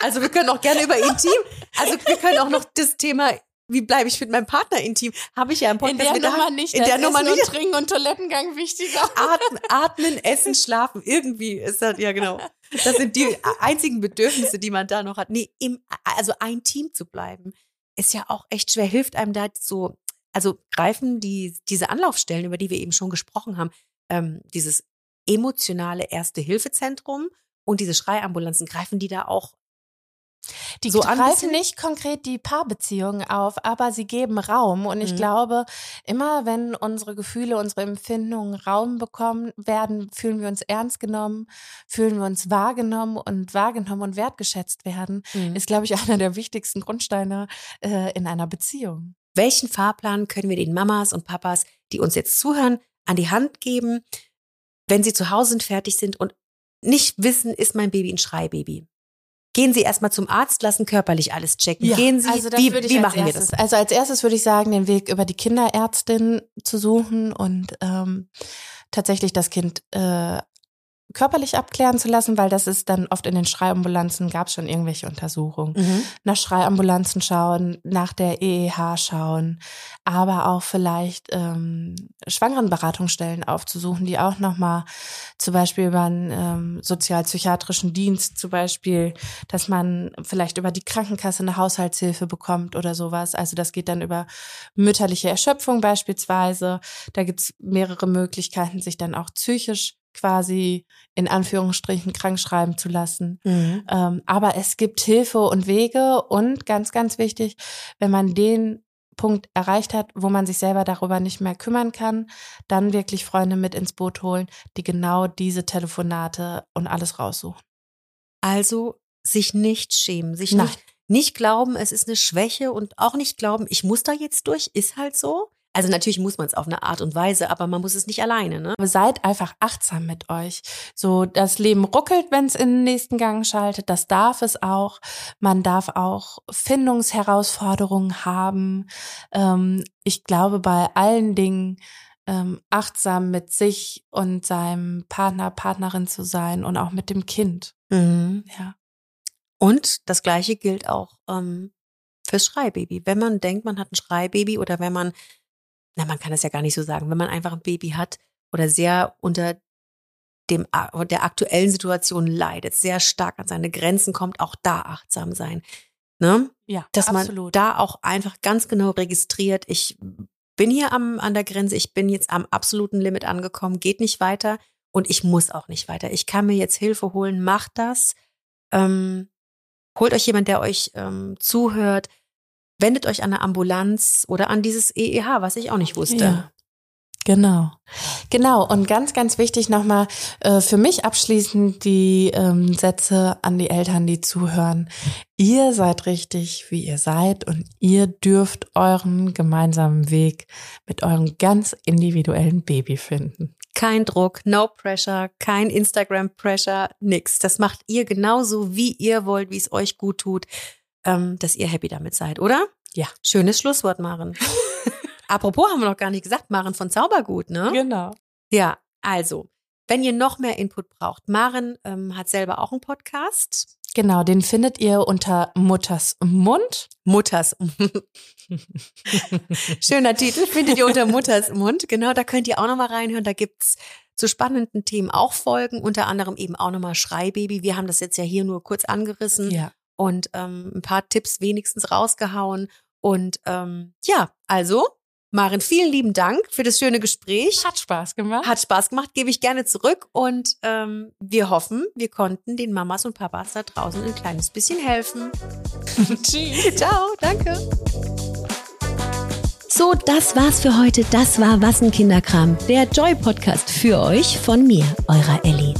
Also wir können auch gerne über intim, also wir können auch noch das Thema wie bleibe ich mit meinem Partner intim? Habe ich ja im Podcast In der gedacht. Nummer nicht. In der ist Nummer nur nicht. Trinken und Toilettengang wichtiger. Atmen, atmen, essen, schlafen. Irgendwie ist das, ja genau. Das sind die einzigen Bedürfnisse, die man da noch hat. Nee, im, also ein Team zu bleiben, ist ja auch echt schwer. Hilft einem da so, also greifen die, diese Anlaufstellen, über die wir eben schon gesprochen haben, ähm, dieses emotionale Erste-Hilfezentrum und diese Schreiambulanzen, greifen die da auch Die So greifen nicht konkret die Paarbeziehungen auf, aber sie geben Raum. Und ich Mhm. glaube, immer wenn unsere Gefühle, unsere Empfindungen Raum bekommen werden, fühlen wir uns ernst genommen, fühlen wir uns wahrgenommen und wahrgenommen und wertgeschätzt werden, ist, glaube ich, einer der wichtigsten Grundsteine äh, in einer Beziehung. welchen Fahrplan können wir den Mamas und Papas, die uns jetzt zuhören, an die Hand geben, wenn sie zu Hause sind, fertig sind und nicht wissen, ist mein Baby ein Schreibaby? Gehen Sie erstmal zum Arzt, lassen körperlich alles checken. Gehen Sie, also wie, wie machen wir erstes, das? Also als erstes würde ich sagen, den Weg über die Kinderärztin zu suchen und ähm, tatsächlich das Kind äh, körperlich abklären zu lassen, weil das ist dann oft in den Schreiambulanzen gab es schon irgendwelche Untersuchungen. Mhm. Nach Schreiambulanzen schauen, nach der EEH schauen, aber auch vielleicht ähm, Schwangerenberatungsstellen aufzusuchen, die auch nochmal zum Beispiel über einen ähm, sozialpsychiatrischen Dienst zum Beispiel, dass man vielleicht über die Krankenkasse eine Haushaltshilfe bekommt oder sowas. Also das geht dann über mütterliche Erschöpfung beispielsweise. Da gibt's mehrere Möglichkeiten, sich dann auch psychisch quasi in Anführungsstrichen krank schreiben zu lassen. Mhm. Ähm, aber es gibt Hilfe und Wege und ganz, ganz wichtig, wenn man den Punkt erreicht hat, wo man sich selber darüber nicht mehr kümmern kann, dann wirklich Freunde mit ins Boot holen, die genau diese Telefonate und alles raussuchen. Also sich nicht schämen, sich Nein. nicht, nicht glauben, es ist eine Schwäche und auch nicht glauben, ich muss da jetzt durch, ist halt so. Also natürlich muss man es auf eine Art und Weise, aber man muss es nicht alleine, ne? Aber seid einfach achtsam mit euch. So, das Leben ruckelt, wenn es in den nächsten Gang schaltet. Das darf es auch. Man darf auch Findungsherausforderungen haben. Ähm, ich glaube, bei allen Dingen ähm, achtsam mit sich und seinem Partner, Partnerin zu sein und auch mit dem Kind. Mhm. Ja. Und das Gleiche gilt auch ähm, fürs Schreibaby. Wenn man denkt, man hat ein Schreibaby oder wenn man, na, man kann es ja gar nicht so sagen, wenn man einfach ein Baby hat oder sehr unter dem, der aktuellen Situation leidet, sehr stark an seine Grenzen kommt, auch da achtsam sein. Ne? Ja, Dass absolut. man da auch einfach ganz genau registriert, ich bin hier am, an der Grenze, ich bin jetzt am absoluten Limit angekommen, geht nicht weiter und ich muss auch nicht weiter. Ich kann mir jetzt Hilfe holen, macht das. Ähm, holt euch jemand, der euch ähm, zuhört, wendet euch an eine Ambulanz oder an dieses EEH, was ich auch nicht wusste. Ja. Genau. Genau. Und ganz, ganz wichtig nochmal äh, für mich abschließend die ähm, Sätze an die Eltern, die zuhören. Ihr seid richtig, wie ihr seid und ihr dürft euren gemeinsamen Weg mit eurem ganz individuellen Baby finden. Kein Druck, no pressure, kein Instagram-Pressure, nix. Das macht ihr genauso, wie ihr wollt, wie es euch gut tut, ähm, dass ihr happy damit seid, oder? Ja. Schönes Schlusswort, Maren. Apropos haben wir noch gar nicht gesagt, Maren von Zaubergut, ne? Genau. Ja, also, wenn ihr noch mehr Input braucht, Maren ähm, hat selber auch einen Podcast. Genau, den findet ihr unter Mutters Mund. Mutters. Schöner Titel, findet ihr unter Mutters Mund. Genau, da könnt ihr auch nochmal reinhören. Da gibt's zu spannenden Themen auch Folgen, unter anderem eben auch nochmal Schreibaby. Wir haben das jetzt ja hier nur kurz angerissen Ja. Und ähm, ein paar Tipps wenigstens rausgehauen. Und ähm, ja, also, Maren, vielen lieben Dank für das schöne Gespräch. Hat Spaß gemacht. Hat Spaß gemacht, gebe ich gerne zurück und ähm, wir hoffen, wir konnten den Mamas und Papas da draußen ein kleines bisschen helfen. Tschüss. Ciao, danke. So, das war's für heute. Das war Was ein Kinderkram, der Joy-Podcast für euch von mir, eurer Ellie.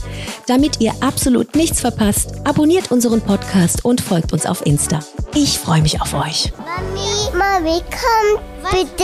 Damit ihr absolut nichts verpasst, abonniert unseren Podcast und folgt uns auf Insta. Ich freue mich auf euch. Mami, Mami, komm bitte.